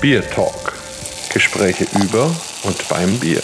Bier Talk. Gespräche über und beim Bier.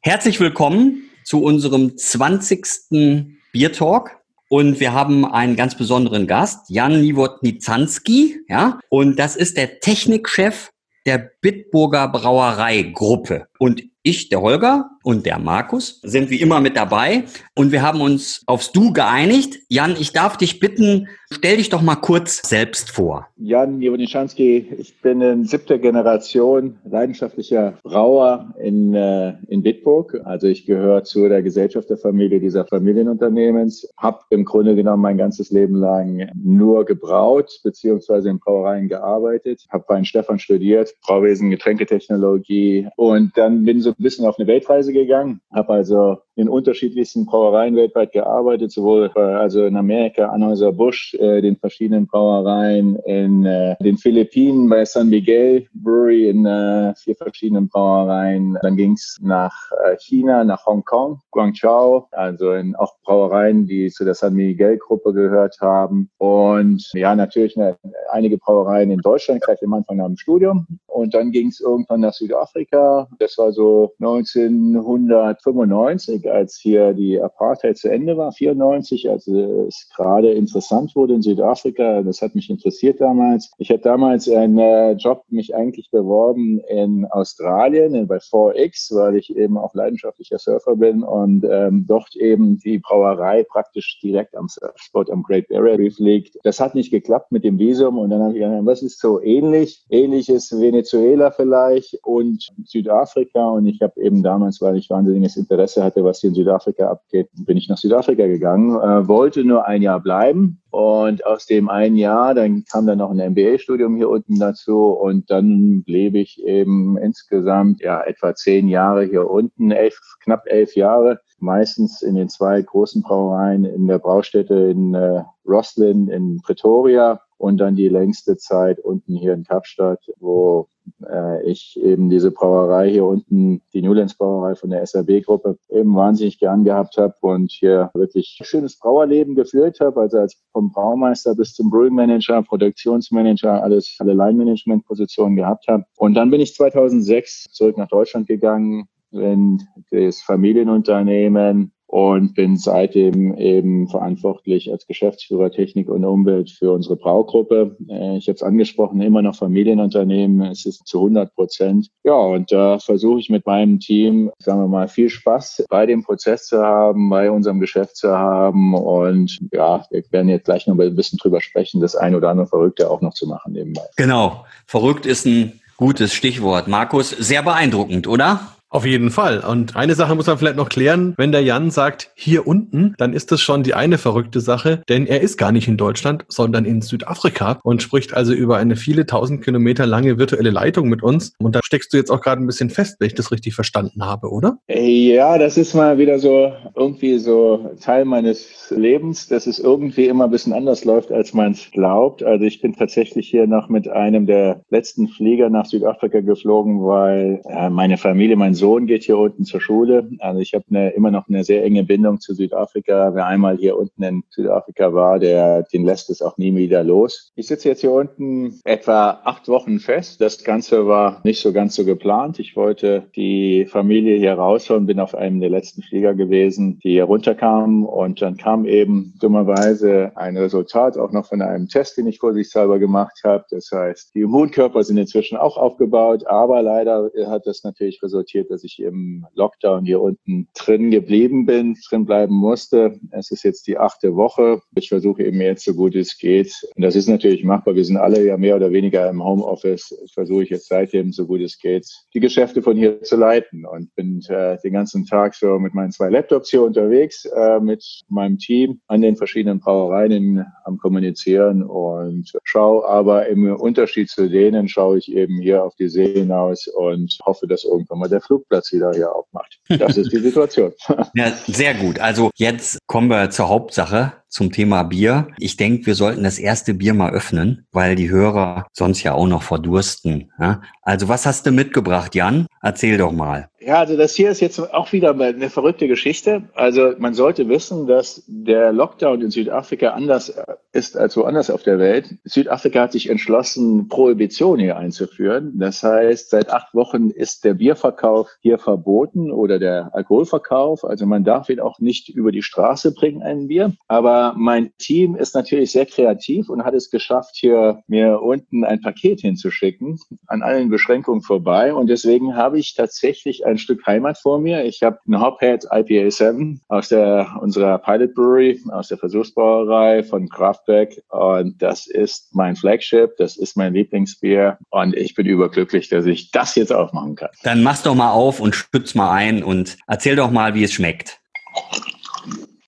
Herzlich willkommen zu unserem 20. Bier Talk. Und wir haben einen ganz besonderen Gast, Jan Niewodnizanski, ja, und das ist der Technikchef der Bitburger Brauereigruppe. Und ich, der Holger und der Markus sind wie immer mit dabei und wir haben uns aufs Du geeinigt. Jan, ich darf dich bitten, stell dich doch mal kurz selbst vor. Jan Jewonischanski, ich bin in siebter Generation leidenschaftlicher Brauer in, äh, in Bitburg. Also ich gehöre zu der Gesellschafterfamilie dieser Familienunternehmens, habe im Grunde genommen mein ganzes Leben lang nur gebraut beziehungsweise in Brauereien gearbeitet, habe bei Stefan studiert, Brauwesen, Getränketechnologie und dann bin so ein bisschen auf eine Weltreise gegangen, habe also in unterschiedlichsten Brauereien weltweit gearbeitet, sowohl äh, also in Amerika, Anheuser Busch, äh, den verschiedenen Brauereien, in äh, den Philippinen bei San Miguel Brewery in äh, vier verschiedenen Brauereien. Dann ging es nach äh, China, nach Hongkong, Guangzhou, also in auch Brauereien, die zu der San Miguel Gruppe gehört haben. Und ja, natürlich eine, einige Brauereien in Deutschland, gleich am Anfang nach dem Studium. Und dann ging es irgendwann nach Südafrika. Das war so 1995 als hier die Apartheid zu Ende war, 94, als es gerade interessant wurde in Südafrika. Das hat mich interessiert damals. Ich habe damals einen äh, Job mich eigentlich beworben in Australien bei 4X, weil ich eben auch leidenschaftlicher Surfer bin und ähm, dort eben die Brauerei praktisch direkt am Surfspot am Great Barrier Reef liegt. Das hat nicht geklappt mit dem Visum und dann habe ich gedacht, was ist so ähnlich? Ähnliches Venezuela vielleicht und Südafrika und ich habe eben damals, weil ich wahnsinniges Interesse hatte, was hier in Südafrika abgeht, bin ich nach Südafrika gegangen, äh, wollte nur ein Jahr bleiben. Und aus dem einen Jahr, dann kam dann noch ein MBA-Studium hier unten dazu. Und dann lebe ich eben insgesamt ja etwa zehn Jahre hier unten, elf, knapp elf Jahre, meistens in den zwei großen Brauereien in der Braustätte in äh, Roslin in Pretoria und dann die längste Zeit unten hier in Kapstadt, wo äh, ich eben diese Brauerei hier unten, die Newlands Brauerei von der SRB-Gruppe, eben wahnsinnig gern gehabt habe und hier wirklich schönes Brauerleben geführt habe, also als vom Braumeister bis zum Brewing Manager, Produktionsmanager, alles, alle Line-Management-Positionen gehabt habe. Und dann bin ich 2006 zurück nach Deutschland gegangen, in das Familienunternehmen und bin seitdem eben verantwortlich als Geschäftsführer Technik und Umwelt für unsere Braugruppe. Äh, ich habe es angesprochen, immer noch Familienunternehmen. Es ist zu 100 Prozent. Ja, und da versuche ich mit meinem Team, sagen wir mal, viel Spaß bei dem Prozess zu haben, bei unserem Geschäft zu haben. Und ja, wir werden jetzt gleich noch ein bisschen drüber sprechen, das ein oder andere Verrückte auch noch zu machen nebenbei. Genau. Verrückt ist ein gutes Stichwort. Markus, sehr beeindruckend, oder? Auf jeden Fall. Und eine Sache muss man vielleicht noch klären. Wenn der Jan sagt, hier unten, dann ist das schon die eine verrückte Sache, denn er ist gar nicht in Deutschland, sondern in Südafrika und spricht also über eine viele tausend Kilometer lange virtuelle Leitung mit uns. Und da steckst du jetzt auch gerade ein bisschen fest, wenn ich das richtig verstanden habe, oder? Ja, das ist mal wieder so irgendwie so Teil meines Lebens, dass es irgendwie immer ein bisschen anders läuft, als man es glaubt. Also ich bin tatsächlich hier noch mit einem der letzten Flieger nach Südafrika geflogen, weil äh, meine Familie, mein Sohn, Sohn geht hier unten zur Schule. Also ich habe immer noch eine sehr enge Bindung zu Südafrika. Wer einmal hier unten in Südafrika war, der, den lässt es auch nie wieder los. Ich sitze jetzt hier unten etwa acht Wochen fest. Das Ganze war nicht so ganz so geplant. Ich wollte die Familie hier rausholen, bin auf einem der letzten Flieger gewesen, die hier runterkamen. Und dann kam eben dummerweise ein Resultat auch noch von einem Test, den ich vorsichtshalber gemacht habe. Das heißt, die Immunkörper sind inzwischen auch aufgebaut, aber leider hat das natürlich resultiert, dass ich im Lockdown hier unten drin geblieben bin, drin bleiben musste. Es ist jetzt die achte Woche. Ich versuche eben jetzt so gut es geht. Und das ist natürlich machbar. Wir sind alle ja mehr oder weniger im Homeoffice. Versuche ich jetzt seitdem so gut es geht, die Geschäfte von hier zu leiten und bin äh, den ganzen Tag so mit meinen zwei Laptops hier unterwegs, äh, mit meinem Team an den verschiedenen Brauereien in, am Kommunizieren und schaue aber im Unterschied zu denen schaue ich eben hier auf die See hinaus und hoffe, dass irgendwann mal der Flug Flugplatz wieder hier aufmacht. Das ist die Situation. ja, sehr gut. Also jetzt kommen wir zur Hauptsache, zum Thema Bier. Ich denke, wir sollten das erste Bier mal öffnen, weil die Hörer sonst ja auch noch verdursten. Ja? Also was hast du mitgebracht, Jan? Erzähl doch mal. Ja, also das hier ist jetzt auch wieder eine verrückte Geschichte. Also man sollte wissen, dass der Lockdown in Südafrika anders ist als woanders auf der Welt. Südafrika hat sich entschlossen, Prohibition hier einzuführen. Das heißt, seit acht Wochen ist der Bierverkauf hier verboten oder der Alkoholverkauf. Also man darf ihn auch nicht über die Straße bringen, ein Bier. Aber mein Team ist natürlich sehr kreativ und hat es geschafft, hier mir unten ein Paket hinzuschicken, an allen Beschränkungen vorbei. Und deswegen habe ich tatsächlich ein Stück Heimat vor mir. Ich habe eine Hophead IPA 7 aus der, unserer Pilot Brewery, aus der Versuchsbrauerei von Kraftwerk. Und das ist mein Flagship, das ist mein Lieblingsbier. Und ich bin überglücklich, dass ich das jetzt aufmachen kann. Dann mach's doch mal auf und schütz mal ein und erzähl doch mal, wie es schmeckt.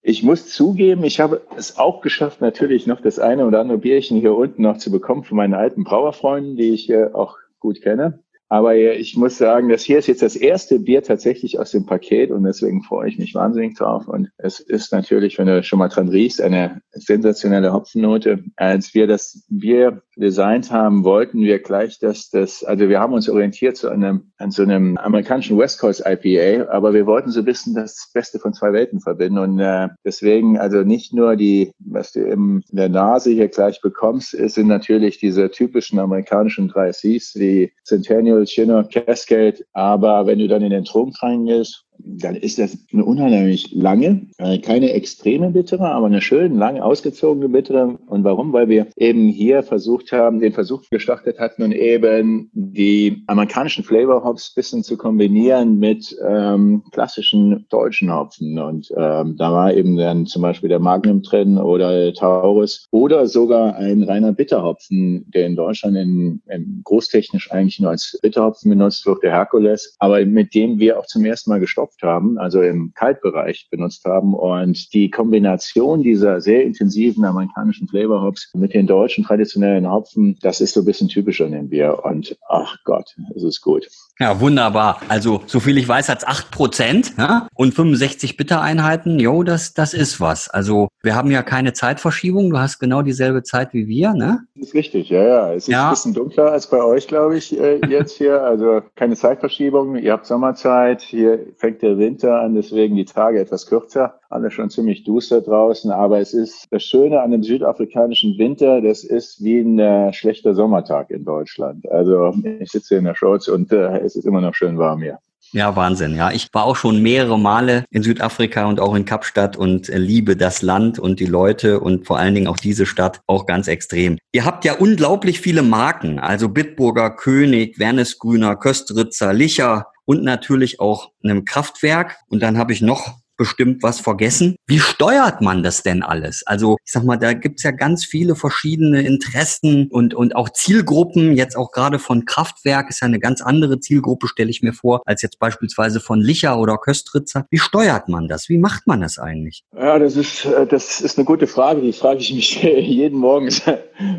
Ich muss zugeben, ich habe es auch geschafft, natürlich noch das eine oder andere Bierchen hier unten noch zu bekommen von meinen alten Brauerfreunden, die ich äh, auch gut kenne. Aber ich muss sagen, das hier ist jetzt das erste Bier tatsächlich aus dem Paket und deswegen freue ich mich wahnsinnig drauf. Und es ist natürlich, wenn du schon mal dran riechst, eine sensationelle Hopfennote. Als wir das Bier designt haben, wollten wir gleich, dass das, also wir haben uns orientiert zu einem, an so einem amerikanischen West Coast IPA, aber wir wollten so ein bisschen das Beste von zwei Welten verbinden und äh, deswegen also nicht nur die, was du in der Nase hier gleich bekommst, sind natürlich diese typischen amerikanischen drei Cs, die Centennial, Chinook, Cascade, aber wenn du dann in den Trunk reingehst, dann ist das eine unheimlich lange, äh, keine extreme bittere, aber eine schön lang ausgezogene bittere. Und warum? Weil wir eben hier versucht haben, den Versuch gestartet hatten und eben die amerikanischen Flavor Hops bisschen zu kombinieren mit ähm, klassischen deutschen Hopfen. Und ähm, da war eben dann zum Beispiel der Magnum drin oder Taurus oder sogar ein reiner Bitterhopfen, der in Deutschland in, in großtechnisch eigentlich nur als Bitterhopfen benutzt wird, der Herkules, aber mit dem wir auch zum ersten Mal gestoppt gestopft haben, also im Kaltbereich benutzt haben. Und die Kombination dieser sehr intensiven amerikanischen Flavor Hops mit den deutschen traditionellen Hopfen, das ist so ein bisschen typisch an dem. Und ach Gott, es ist gut. Ja, wunderbar. Also, so viel ich weiß, hat's acht Prozent ja? und 65 Bittereinheiten. Jo, das, das ist was. Also, wir haben ja keine Zeitverschiebung. Du hast genau dieselbe Zeit wie wir, ne? Das ist richtig, ja, ja. Es ist ja. ein bisschen dunkler als bei euch, glaube ich, äh, jetzt hier. Also, keine Zeitverschiebung. Ihr habt Sommerzeit. Hier fängt der Winter an, deswegen die Tage etwas kürzer. Alle schon ziemlich duster draußen. Aber es ist das Schöne an dem südafrikanischen Winter. Das ist wie ein äh, schlechter Sommertag in Deutschland. Also, ich sitze hier in der Shorts und äh, es ist immer noch schön warm hier. Ja, Wahnsinn. Ja, ich war auch schon mehrere Male in Südafrika und auch in Kapstadt und äh, liebe das Land und die Leute und vor allen Dingen auch diese Stadt auch ganz extrem. Ihr habt ja unglaublich viele Marken, also Bitburger, König, Wernesgrüner, Köstritzer, Licher und natürlich auch einem Kraftwerk. Und dann habe ich noch bestimmt was vergessen. Wie steuert man das denn alles? Also ich sag mal, da gibt's ja ganz viele verschiedene Interessen und, und auch Zielgruppen. Jetzt auch gerade von Kraftwerk ist ja eine ganz andere Zielgruppe, stelle ich mir vor, als jetzt beispielsweise von Licher oder Köstritzer. Wie steuert man das? Wie macht man das eigentlich? Ja, das ist, äh, das ist eine gute Frage. Die frage ich mich jeden Morgen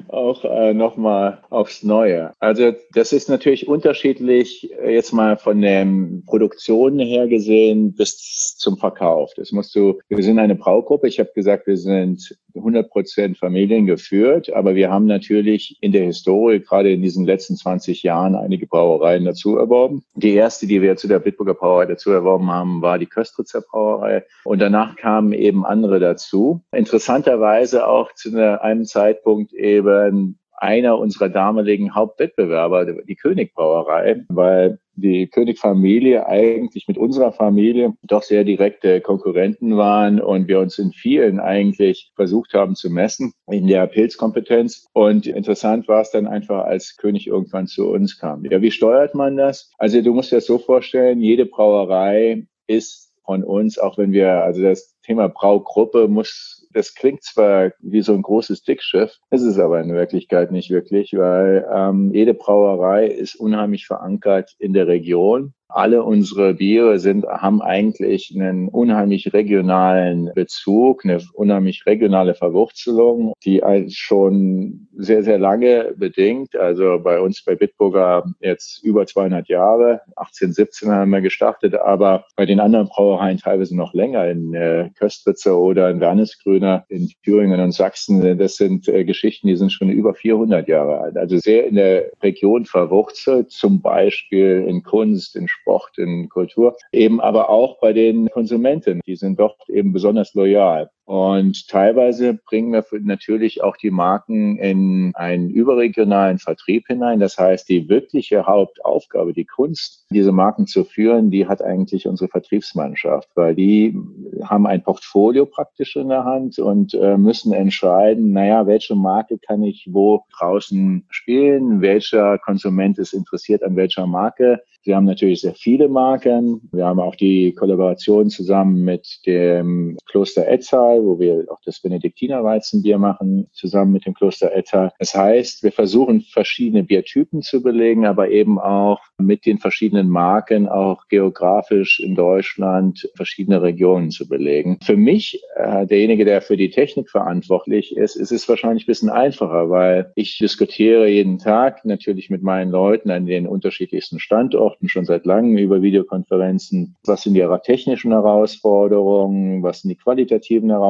auch äh, nochmal aufs Neue. Also das ist natürlich unterschiedlich, äh, jetzt mal von den Produktionen her gesehen bis zum Verkauf. Das musst du, wir sind eine Braugruppe. Ich habe gesagt, wir sind 100 Prozent familiengeführt, aber wir haben natürlich in der Historie, gerade in diesen letzten 20 Jahren, einige Brauereien dazu erworben. Die erste, die wir zu der Bitburger Brauerei dazu erworben haben, war die Köstritzer Brauerei. Und danach kamen eben andere dazu. Interessanterweise auch zu einem Zeitpunkt eben einer unserer damaligen Hauptwettbewerber, die Königbrauerei, weil die Königfamilie eigentlich mit unserer Familie doch sehr direkte Konkurrenten waren und wir uns in vielen eigentlich versucht haben zu messen in der Pilzkompetenz. Und interessant war es dann einfach, als König irgendwann zu uns kam. Ja, wie steuert man das? Also du musst dir das so vorstellen, jede Brauerei ist von uns, auch wenn wir, also das Thema Braugruppe muss das klingt zwar wie so ein großes Dickschiff, ist es aber in Wirklichkeit nicht wirklich, weil ähm, jede Brauerei ist unheimlich verankert in der Region alle unsere Biere sind, haben eigentlich einen unheimlich regionalen Bezug, eine unheimlich regionale Verwurzelung, die schon sehr, sehr lange bedingt. Also bei uns bei Bitburger jetzt über 200 Jahre, 1817 haben wir gestartet, aber bei den anderen Brauereien teilweise noch länger, in äh, Köstritzer oder in Wernesgrüner, in Thüringen und Sachsen. Das sind äh, Geschichten, die sind schon über 400 Jahre alt. Also sehr in der Region verwurzelt, zum Beispiel in Kunst, in Sport, in Kultur, eben aber auch bei den Konsumenten. Die sind dort eben besonders loyal. Und teilweise bringen wir natürlich auch die Marken in einen überregionalen Vertrieb hinein. Das heißt, die wirkliche Hauptaufgabe, die Kunst, diese Marken zu führen, die hat eigentlich unsere Vertriebsmannschaft, weil die haben ein Portfolio praktisch in der Hand und äh, müssen entscheiden, naja, welche Marke kann ich wo draußen spielen, welcher Konsument ist interessiert an welcher Marke. Wir haben natürlich sehr viele Marken. Wir haben auch die Kollaboration zusammen mit dem Kloster Etzal, wo wir auch das Benediktinerweizenbier machen, zusammen mit dem Kloster Etzal. Das heißt, wir versuchen verschiedene Biertypen zu belegen, aber eben auch mit den verschiedenen Marken auch geografisch in Deutschland verschiedene Regionen zu belegen. Für mich, äh, derjenige, der für die Technik verantwortlich ist, ist es wahrscheinlich ein bisschen einfacher, weil ich diskutiere jeden Tag natürlich mit meinen Leuten an den unterschiedlichsten Standorten Orten schon seit langem über Videokonferenzen. Was sind die technischen Herausforderungen? Was sind die qualitativen Herausforderungen?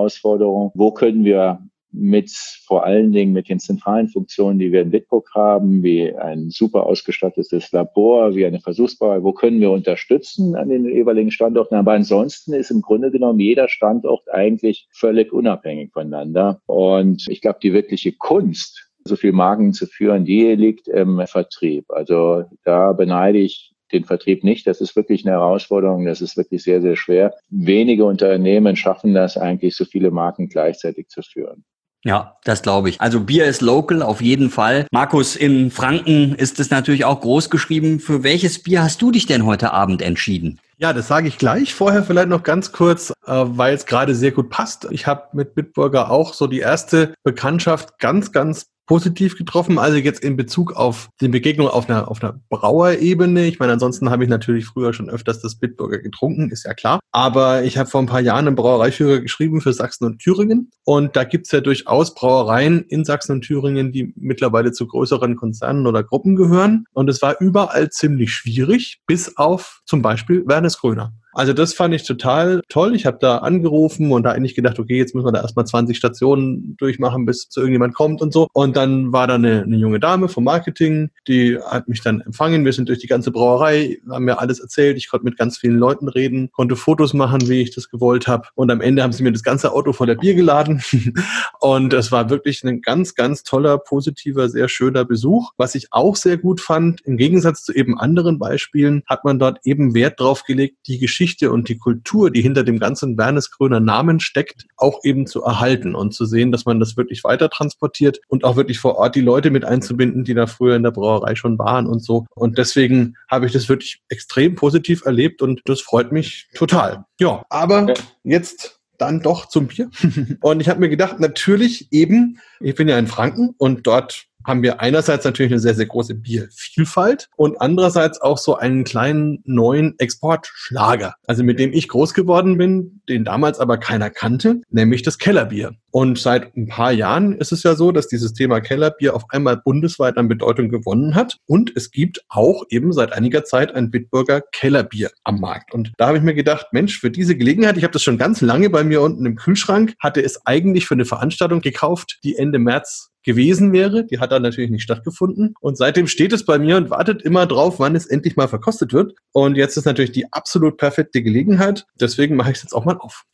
Wo können wir mit vor allen Dingen mit den zentralen Funktionen, die wir in Bitburg haben, wie ein super ausgestattetes Labor, wie eine Versuchsbauer, wo können wir unterstützen an den jeweiligen Standorten. Aber ansonsten ist im Grunde genommen jeder Standort eigentlich völlig unabhängig voneinander. Und ich glaube, die wirkliche Kunst, so viel Marken zu führen, die liegt im Vertrieb. Also da beneide ich den Vertrieb nicht. Das ist wirklich eine Herausforderung. Das ist wirklich sehr, sehr schwer. Wenige Unternehmen schaffen das eigentlich, so viele Marken gleichzeitig zu führen. Ja, das glaube ich. Also Bier ist local auf jeden Fall. Markus, in Franken ist es natürlich auch groß geschrieben. Für welches Bier hast du dich denn heute Abend entschieden? Ja, das sage ich gleich. Vorher vielleicht noch ganz kurz, äh, weil es gerade sehr gut passt. Ich habe mit Bitburger auch so die erste Bekanntschaft ganz, ganz positiv getroffen. Also jetzt in Bezug auf die Begegnung auf einer, auf einer Brauerebene. Ich meine, ansonsten habe ich natürlich früher schon öfters das Bitburger getrunken, ist ja klar. Aber ich habe vor ein paar Jahren einen Brauereiführer geschrieben für Sachsen und Thüringen. Und da gibt's ja durchaus Brauereien in Sachsen und Thüringen, die mittlerweile zu größeren Konzernen oder Gruppen gehören. Und es war überall ziemlich schwierig, bis auf zum Beispiel Wernes Gröner. Also das fand ich total toll. Ich habe da angerufen und da eigentlich gedacht, okay, jetzt müssen wir da erstmal 20 Stationen durchmachen, bis zu irgendjemand kommt und so. Und dann war da eine, eine junge Dame vom Marketing, die hat mich dann empfangen. Wir sind durch die ganze Brauerei, haben mir alles erzählt. Ich konnte mit ganz vielen Leuten reden, konnte Fotos machen, wie ich das gewollt habe. Und am Ende haben sie mir das ganze Auto voller Bier geladen. und es war wirklich ein ganz, ganz toller, positiver, sehr schöner Besuch. Was ich auch sehr gut fand, im Gegensatz zu eben anderen Beispielen, hat man dort eben Wert drauf gelegt, die Geschichte Geschichte und die Kultur, die hinter dem ganzen Wernesgröner Namen steckt, auch eben zu erhalten und zu sehen, dass man das wirklich weiter transportiert und auch wirklich vor Ort die Leute mit einzubinden, die da früher in der Brauerei schon waren und so. Und deswegen habe ich das wirklich extrem positiv erlebt und das freut mich total. Ja, aber jetzt dann doch zum Bier. und ich habe mir gedacht, natürlich eben, ich bin ja in Franken und dort haben wir einerseits natürlich eine sehr, sehr große Biervielfalt und andererseits auch so einen kleinen neuen Exportschlager, also mit dem ich groß geworden bin, den damals aber keiner kannte, nämlich das Kellerbier. Und seit ein paar Jahren ist es ja so, dass dieses Thema Kellerbier auf einmal bundesweit an Bedeutung gewonnen hat. Und es gibt auch eben seit einiger Zeit ein Bitburger Kellerbier am Markt. Und da habe ich mir gedacht, Mensch, für diese Gelegenheit, ich habe das schon ganz lange bei mir unten im Kühlschrank, hatte es eigentlich für eine Veranstaltung gekauft, die Ende März gewesen wäre. Die hat dann natürlich nicht stattgefunden. Und seitdem steht es bei mir und wartet immer drauf, wann es endlich mal verkostet wird. Und jetzt ist natürlich die absolut perfekte Gelegenheit. Deswegen mache ich es jetzt auch mal auf.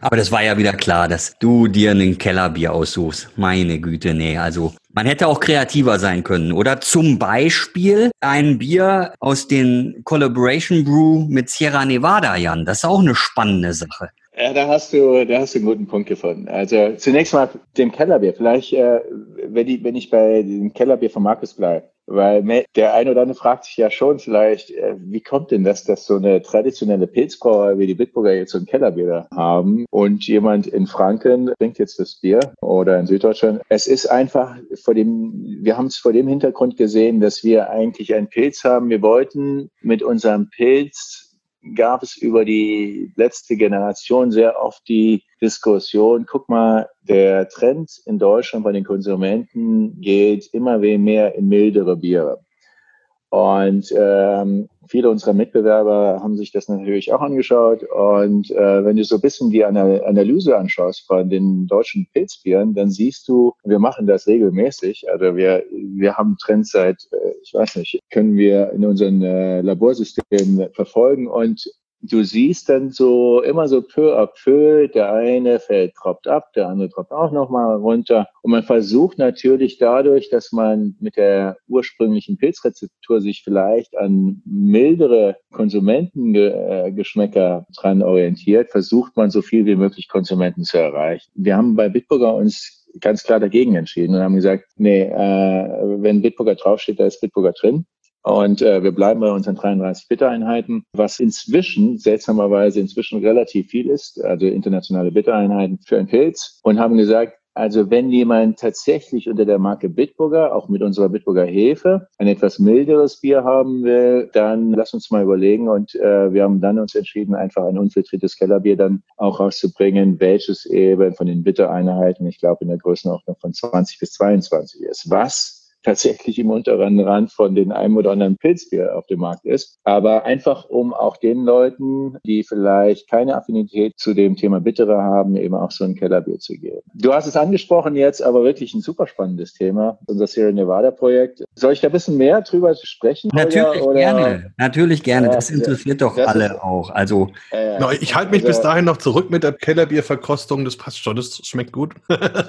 Aber das war ja wieder klar, dass du dir einen Kellerbier aussuchst. Meine Güte, nee, also man hätte auch kreativer sein können. Oder zum Beispiel ein Bier aus den Collaboration Brew mit Sierra Nevada, Jan. Das ist auch eine spannende Sache. Ja, da hast du, da hast du einen guten Punkt gefunden. Also zunächst mal dem Kellerbier. Vielleicht äh, wenn ich, wenn ich bei dem Kellerbier von Markus bleibe, weil der eine oder andere fragt sich ja schon vielleicht, äh, wie kommt denn das, dass so eine traditionelle Pilzbrauer wie die Bitburger jetzt so ein Kellerbier haben und jemand in Franken trinkt jetzt das Bier oder in Süddeutschland. Es ist einfach vor dem, wir haben es vor dem Hintergrund gesehen, dass wir eigentlich einen Pilz haben. Wir wollten mit unserem Pilz gab es über die letzte Generation sehr oft die Diskussion, guck mal, der Trend in Deutschland bei den Konsumenten geht immer mehr in mildere Biere. Und ähm, viele unserer Mitbewerber haben sich das natürlich auch angeschaut. Und äh, wenn du so ein bisschen die Analyse anschaust von den deutschen Pilzbieren, dann siehst du, wir machen das regelmäßig. Also wir, wir haben Trends seit, äh, ich weiß nicht, können wir in unseren äh, Laborsystemen verfolgen. Und du siehst dann so immer so peu à peu, der eine fällt, tropft ab, der andere tropft auch nochmal runter. Und man versucht natürlich dadurch, dass man mit der ursprünglichen Pilzrezeptur sich vielleicht an mildere Konsumentengeschmäcker dran orientiert, versucht man so viel wie möglich Konsumenten zu erreichen. Wir haben bei Bitburger uns ganz klar dagegen entschieden und haben gesagt, nee, äh, wenn Bitburger draufsteht, da ist Bitburger drin. Und äh, wir bleiben bei unseren 33 Bittereinheiten, was inzwischen, seltsamerweise inzwischen relativ viel ist, also internationale Bittereinheiten für einen Pilz und haben gesagt, also wenn jemand tatsächlich unter der Marke Bitburger, auch mit unserer Bitburger Hefe, ein etwas milderes Bier haben will, dann lass uns mal überlegen. Und äh, wir haben dann uns entschieden, einfach ein unfiltriertes Kellerbier dann auch rauszubringen, welches eben von den Bittereinheiten, ich glaube in der Größenordnung von 20 bis 22 ist. Was tatsächlich im unteren Rand von den einem oder anderen Pilzbier auf dem Markt ist. Aber einfach, um auch den Leuten, die vielleicht keine Affinität zu dem Thema Bittere haben, eben auch so ein Kellerbier zu geben. Du hast es angesprochen jetzt, aber wirklich ein super spannendes Thema, unser Sierra Nevada Projekt. Soll ich da ein bisschen mehr drüber sprechen? Natürlich oder? gerne, natürlich gerne. das interessiert doch das alle ist, auch. Also äh, ich halte mich also, bis dahin noch zurück mit der Kellerbierverkostung. Das passt schon, das schmeckt gut.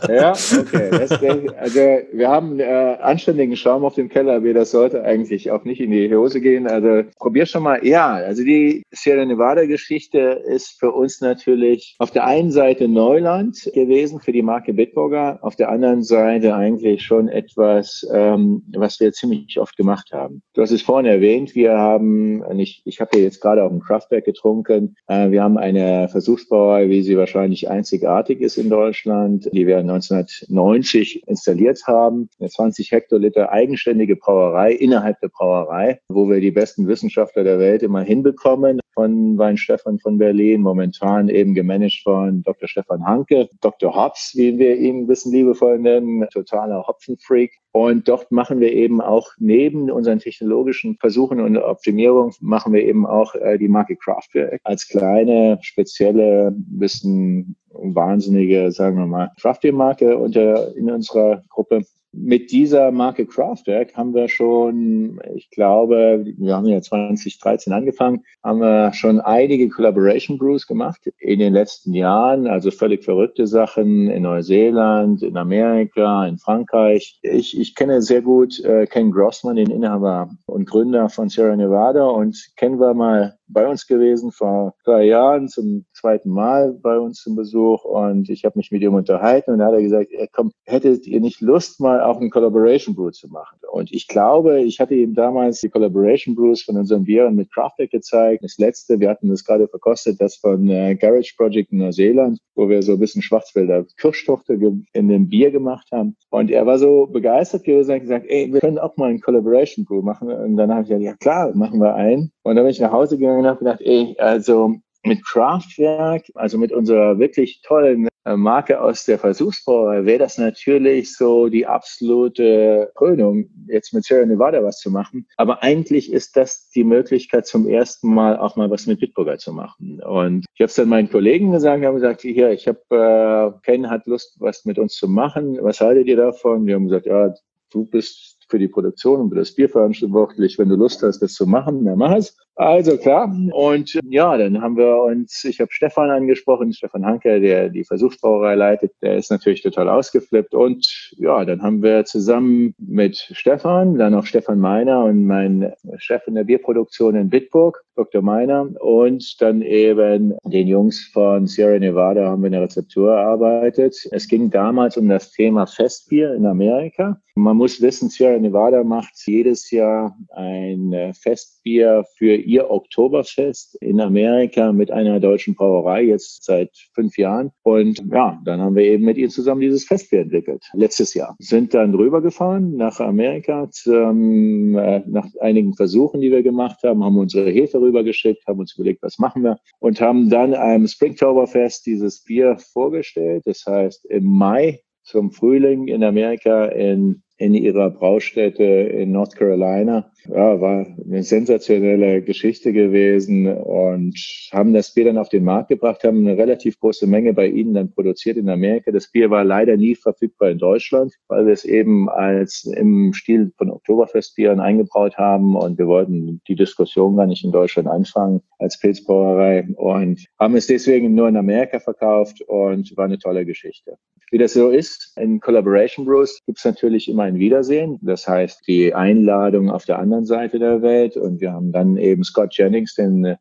ja, okay. Das, also wir haben äh, anständigen Schaum auf dem Keller, aber das sollte eigentlich auch nicht in die Hose gehen. Also probier schon mal. Ja, also die Sierra Nevada Geschichte ist für uns natürlich auf der einen Seite Neuland gewesen für die Marke Bitburger, auf der anderen Seite eigentlich schon etwas, ähm, was wir ziemlich oft gemacht haben. Du hast es vorhin erwähnt, wir haben, ich, ich habe hier jetzt gerade auch ein Kraftwerk getrunken, äh, wir haben eine Versuchsbrauerei, wie sie wahrscheinlich einzigartig ist in Deutschland, die wir 1990 installiert haben, 20 Hektar Hektoliter eigenständige Brauerei innerhalb der Brauerei, wo wir die besten Wissenschaftler der Welt immer hinbekommen, von Weinstefan von Berlin, momentan eben gemanagt von Dr. Stefan Hanke, Dr. Hobbs, wie wir ihn ein bisschen liebevoll nennen, totaler Hopfenfreak. Und dort machen wir eben auch neben unseren technologischen Versuchen und Optimierung machen wir eben auch äh, die Marke Craftwerk als kleine, spezielle, bisschen wahnsinnige, sagen wir mal, Craftbeer-Marke unter in unserer Gruppe mit dieser Marke Kraftwerk haben wir schon, ich glaube, wir haben ja 2013 angefangen, haben wir schon einige Collaboration Brews gemacht in den letzten Jahren, also völlig verrückte Sachen in Neuseeland, in Amerika, in Frankreich. Ich, ich kenne sehr gut äh, Ken Grossman, den Inhaber und Gründer von Sierra Nevada und kennen wir mal bei uns gewesen vor drei Jahren zum zweiten Mal bei uns zum Besuch und ich habe mich mit ihm unterhalten und da hat er gesagt, er kommt, hättet ihr nicht Lust mal auch ein Collaboration Brew zu machen? Und ich glaube, ich hatte ihm damals die Collaboration Brews von unseren Bieren mit Craftback gezeigt. Das letzte, wir hatten das gerade verkostet, das von äh, Garage Project in Neuseeland, wo wir so ein bisschen Schwarzwälder Kirschtochter in dem Bier gemacht haben. Und er war so begeistert gewesen und gesagt, ey, wir können auch mal ein Collaboration Brew machen. Und dann habe ich gesagt, ja klar, machen wir einen. Und dann bin ich nach Hause gegangen und habe gedacht, ey, also mit Kraftwerk, also mit unserer wirklich tollen äh, Marke aus der Versuchsbrauerei, wäre das natürlich so die absolute Krönung, jetzt mit Sierra Nevada was zu machen. Aber eigentlich ist das die Möglichkeit, zum ersten Mal auch mal was mit Bitburger zu machen. Und ich habe es dann meinen Kollegen gesagt, haben gesagt, hier, ich habe, äh, Ken hat Lust, was mit uns zu machen. Was haltet ihr davon? Wir haben gesagt, ja, du bist für die Produktion und für das Bier verantwortlich. Wenn du Lust hast, das zu machen, dann mach es. Also klar. Und ja, dann haben wir uns, ich habe Stefan angesprochen, Stefan Hanke, der die Versuchsbrauerei leitet, der ist natürlich total ausgeflippt. Und ja, dann haben wir zusammen mit Stefan, dann noch Stefan Meiner und mein Chef in der Bierproduktion in Bitburg, Dr. Meiner, und dann eben den Jungs von Sierra Nevada haben wir eine Rezeptur erarbeitet. Es ging damals um das Thema Festbier in Amerika. Man muss wissen, Sierra Nevada macht jedes Jahr ein äh, Festbier für ihr Oktoberfest in Amerika mit einer deutschen Brauerei, jetzt seit fünf Jahren. Und ja, dann haben wir eben mit ihr zusammen dieses Festbier entwickelt, letztes Jahr. Sind dann rübergefahren nach Amerika, zum, äh, nach einigen Versuchen, die wir gemacht haben, haben unsere Hefe rübergeschickt, haben uns überlegt, was machen wir und haben dann einem Springtoberfest dieses Bier vorgestellt. Das heißt, im Mai zum Frühling in Amerika in in ihrer Braustätte in North Carolina. Ja, war eine sensationelle Geschichte gewesen und haben das Bier dann auf den Markt gebracht, haben eine relativ große Menge bei ihnen dann produziert in Amerika. Das Bier war leider nie verfügbar in Deutschland, weil wir es eben als im Stil von Oktoberfestbieren eingebraut haben und wir wollten die Diskussion gar nicht in Deutschland anfangen als Pilzbrauerei und haben es deswegen nur in Amerika verkauft und war eine tolle Geschichte. Wie das so ist, in Collaboration Brews gibt es natürlich immer ein Wiedersehen. Das heißt, die Einladung auf der anderen Seite der Welt. Und wir haben dann eben Scott Jennings, den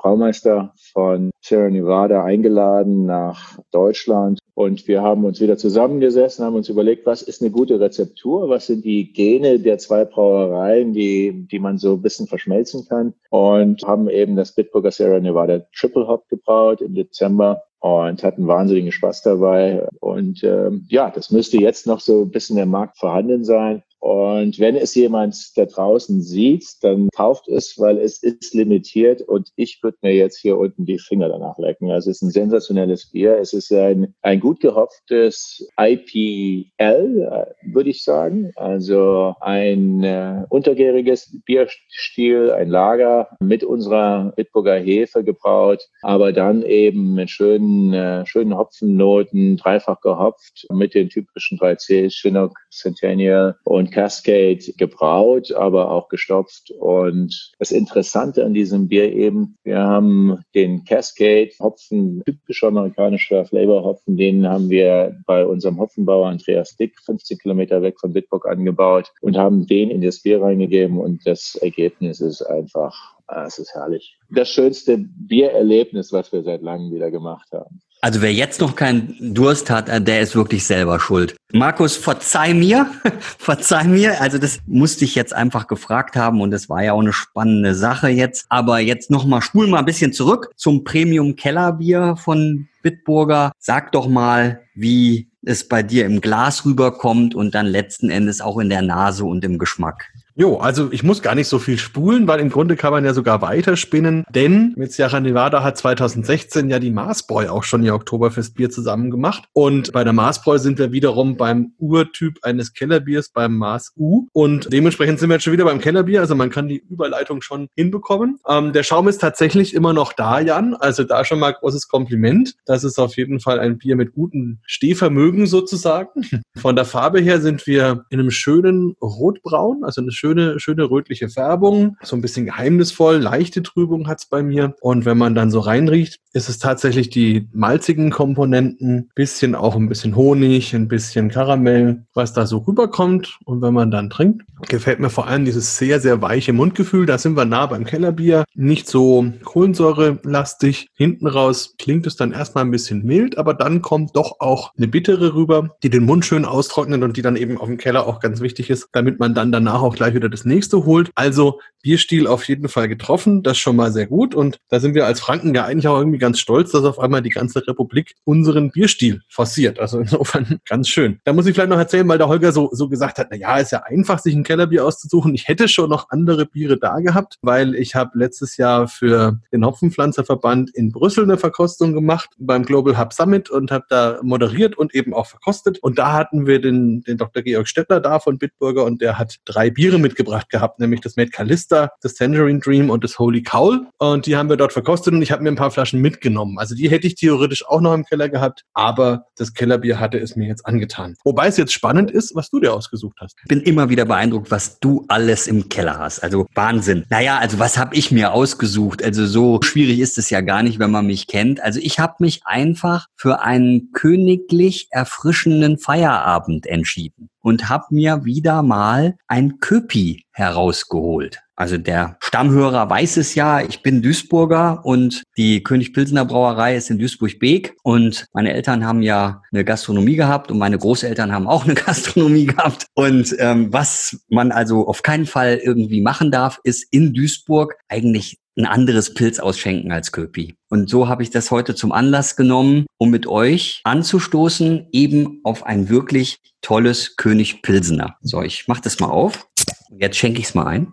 Hauptbraumeister von Sierra Nevada, eingeladen nach Deutschland. Und wir haben uns wieder zusammengesessen, haben uns überlegt, was ist eine gute Rezeptur? Was sind die Gene der zwei Brauereien, die, die man so ein bisschen verschmelzen kann? Und haben eben das Bitburger Sierra Nevada Triple Hop gebraut im Dezember und hatten wahnsinnigen Spaß dabei. Und ähm, ja, das müsste jetzt noch so ein bisschen im Markt vorhanden sein. Und wenn es jemand da draußen sieht, dann kauft es, weil es ist limitiert und ich würde mir jetzt hier unten die Finger danach lecken. Also es ist ein sensationelles Bier. Es ist ein, ein gut gehopftes IPL, äh, würde ich sagen. Also ein äh, untergäriges Bierstil, ein Lager mit unserer Bitburger Hefe gebraut, aber dann eben mit schönen, äh, schönen Hopfennoten, dreifach gehopft mit den typischen 3C, Chinook, Centennial und Cascade gebraut, aber auch gestopft. Und das Interessante an diesem Bier eben, wir haben den Cascade Hopfen, typischer amerikanischer Flavorhopfen, den haben wir bei unserem Hopfenbauer Andreas Dick 15 Kilometer weg von Bitburg angebaut und haben den in das Bier reingegeben und das Ergebnis ist einfach, ah, es ist herrlich. Das schönste Biererlebnis, was wir seit langem wieder gemacht haben. Also wer jetzt noch keinen Durst hat, äh, der ist wirklich selber schuld. Markus, verzeih mir, verzeih mir. Also das musste ich jetzt einfach gefragt haben und das war ja auch eine spannende Sache jetzt. Aber jetzt nochmal, spul mal ein bisschen zurück zum Premium Kellerbier von Bitburger. Sag doch mal, wie es bei dir im Glas rüberkommt und dann letzten Endes auch in der Nase und im Geschmack. Jo, also ich muss gar nicht so viel spulen, weil im Grunde kann man ja sogar weiterspinnen, denn mit Sierra Nevada hat 2016 ja die Marsbräu auch schon ihr Oktoberfestbier zusammen gemacht und bei der Marsbräu sind wir wiederum beim Urtyp eines Kellerbiers beim Mars U und dementsprechend sind wir jetzt schon wieder beim Kellerbier, also man kann die Überleitung schon hinbekommen. Ähm, der Schaum ist tatsächlich immer noch da, Jan, also da schon mal großes Kompliment. Das ist auf jeden Fall ein Bier mit gutem Stehvermögen sozusagen. Von der Farbe her sind wir in einem schönen Rotbraun, also eine schöne schöne, schöne rötliche Färbung, so ein bisschen geheimnisvoll, leichte Trübung hat's bei mir. Und wenn man dann so reinriecht, ist es tatsächlich die malzigen Komponenten, bisschen auch ein bisschen Honig, ein bisschen Karamell, was da so rüberkommt. Und wenn man dann trinkt, gefällt mir vor allem dieses sehr, sehr weiche Mundgefühl. Da sind wir nah beim Kellerbier. Nicht so kohlensäurelastig. Hinten raus klingt es dann erstmal ein bisschen mild, aber dann kommt doch auch eine bittere rüber, die den Mund schön austrocknet und die dann eben auf dem Keller auch ganz wichtig ist, damit man dann danach auch gleich wieder das nächste holt. Also Bierstil auf jeden Fall getroffen, das schon mal sehr gut. Und da sind wir als Franken ja eigentlich auch irgendwie ganz stolz, dass auf einmal die ganze Republik unseren Bierstil forciert. Also insofern ganz schön. Da muss ich vielleicht noch erzählen, weil der Holger so, so gesagt hat, na ja, ist ja einfach, sich ein Kellerbier auszusuchen. Ich hätte schon noch andere Biere da gehabt, weil ich habe letztes Jahr für den Hopfenpflanzerverband in Brüssel eine Verkostung gemacht beim Global Hub Summit und habe da moderiert und eben auch verkostet. Und da hatten wir den, den Dr. Georg Stettler da von Bitburger und der hat drei Biere mitgebracht gehabt, nämlich das Calist Monster, das Tangerine Dream und das Holy Cowl. Und die haben wir dort verkostet und ich habe mir ein paar Flaschen mitgenommen. Also die hätte ich theoretisch auch noch im Keller gehabt, aber das Kellerbier hatte es mir jetzt angetan. Wobei es jetzt spannend ist, was du dir ausgesucht hast. Ich bin immer wieder beeindruckt, was du alles im Keller hast. Also Wahnsinn. Naja, also was habe ich mir ausgesucht? Also so schwierig ist es ja gar nicht, wenn man mich kennt. Also ich habe mich einfach für einen königlich erfrischenden Feierabend entschieden und habe mir wieder mal ein Köpi herausgeholt. Also der Stammhörer weiß es ja, ich bin Duisburger und die König Pilsener Brauerei ist in Duisburg-Beek und meine Eltern haben ja eine Gastronomie gehabt und meine Großeltern haben auch eine Gastronomie gehabt. Und ähm, was man also auf keinen Fall irgendwie machen darf, ist in Duisburg eigentlich ein anderes Pilz ausschenken als Köpi. Und so habe ich das heute zum Anlass genommen, um mit euch anzustoßen, eben auf ein wirklich tolles König Pilsener. So, ich mache das mal auf. Jetzt schenke ich es mal ein.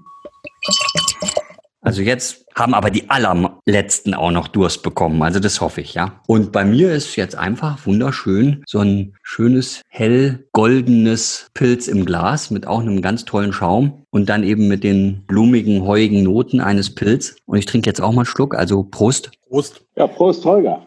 Also jetzt haben aber die allerletzten auch noch Durst bekommen. Also das hoffe ich, ja. Und bei mir ist jetzt einfach wunderschön so ein schönes hell goldenes Pilz im Glas mit auch einem ganz tollen Schaum und dann eben mit den blumigen, heuigen Noten eines Pilz. Und ich trinke jetzt auch mal einen Schluck. Also Prost. Prost. Ja, Prost, Holger.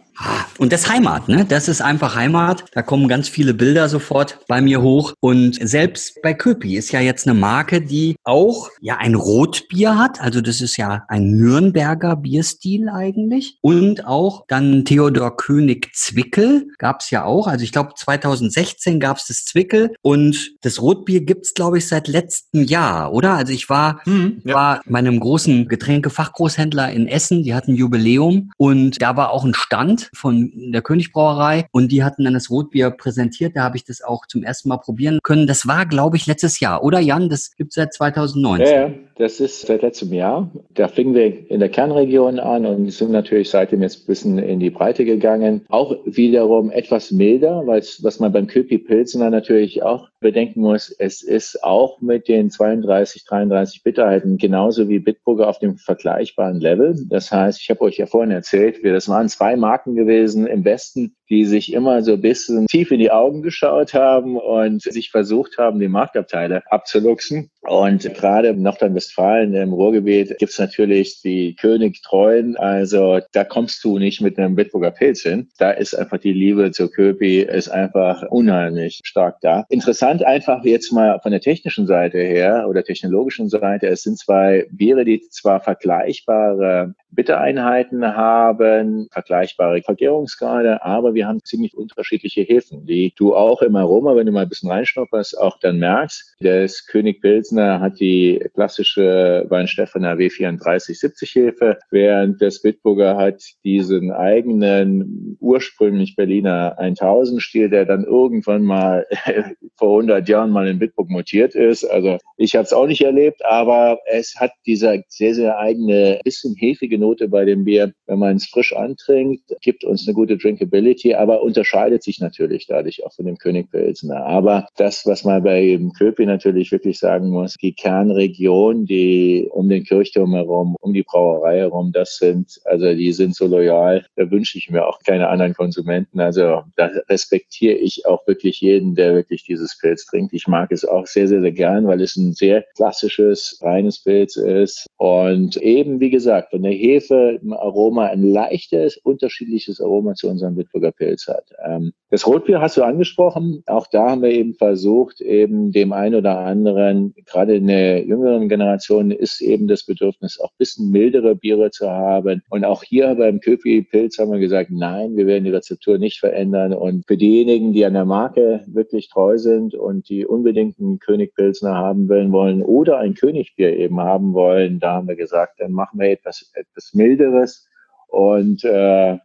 Und das Heimat, ne? Das ist einfach Heimat. Da kommen ganz viele Bilder sofort bei mir hoch. Und selbst bei Köpi ist ja jetzt eine Marke, die auch ja ein Rotbier hat. Also das ist ja ein Nürnberger Bierstil eigentlich. Und auch dann Theodor König Zwickel gab's ja auch. Also ich glaube 2016 gab's das Zwickel und das Rotbier gibt's glaube ich seit letztem Jahr, oder? Also ich war, hm, ja. war bei einem großen Getränkefachgroßhändler in Essen. Die hatten Jubiläum und da war auch ein Stand von der Königbrauerei und die hatten dann das Rotbier präsentiert. Da habe ich das auch zum ersten Mal probieren können. Das war, glaube ich, letztes Jahr, oder Jan? Das gibt es seit 2019. Ja, das ist seit letztem Jahr. Da fingen wir in der Kernregion an und sind natürlich seitdem jetzt ein bisschen in die Breite gegangen. Auch wiederum etwas milder, weil was man beim Köpi Pilsener natürlich auch bedenken muss, es ist auch mit den 32, 33 Bitterheiten genauso wie Bitburger auf dem vergleichbaren Level. Das heißt, ich habe euch ja vorhin erzählt, wir das waren zwei Marken gewesen im Westen, die sich immer so ein bisschen tief in die Augen geschaut haben und sich versucht haben, die Marktabteile abzuluxen. Und gerade im Nordrhein-Westfalen, im Ruhrgebiet, gibt's natürlich die Königtreuen. Also da kommst du nicht mit einem Bitburger Pilz hin. Da ist einfach die Liebe zur Köpi ist einfach unheimlich stark da. Interessant einfach jetzt mal von der technischen Seite her oder technologischen Seite. Es sind zwei Biere, die zwar vergleichbare Bittereinheiten haben, vergleichbare Vergärungsgrade, aber wir haben ziemlich unterschiedliche Hefen, die du auch im Aroma, wenn du mal ein bisschen reinschnupperst, auch dann merkst. Das König Pilsner hat die klassische Weinstephaner W3470 Hefe, während der Bitburger hat diesen eigenen ursprünglich Berliner 1000 Stil, der dann irgendwann mal vor 100 Jahren mal in Bitburg mutiert ist. Also ich habe es auch nicht erlebt, aber es hat dieser sehr, sehr eigene, bisschen hefige Note bei dem Bier, wenn man es frisch antrinkt, gibt uns eine gute Drinkability, aber unterscheidet sich natürlich dadurch auch von dem König Pilsner. Aber das, was man bei Köpi natürlich wirklich sagen muss, die Kernregion, die um den Kirchturm herum, um die Brauerei herum, das sind, also die sind so loyal, da wünsche ich mir auch keine anderen Konsumenten. Also da respektiere ich auch wirklich jeden, der wirklich dieses Pilz trinkt. Ich mag es auch sehr, sehr, sehr gern, weil es ein sehr klassisches, reines Pilz ist. Und eben, wie gesagt, von der Hefe im Aroma ein leichtes, unterschiedliches Aroma zu unserem Bitburger Pilz hat. Ähm, das Rotbier hast du angesprochen. Auch da haben wir eben versucht, eben dem einen oder anderen, gerade in der jüngeren Generation, ist eben das Bedürfnis, auch ein bisschen mildere Biere zu haben. Und auch hier beim Köpi Pilz haben wir gesagt, nein, wir werden die Rezeptur nicht verändern. Und für diejenigen, die an der Marke wirklich treu sind und die unbedingt einen König Pilsner haben wollen oder ein Königbier eben haben wollen, da haben wir gesagt, dann machen wir etwas, etwas milderes und äh,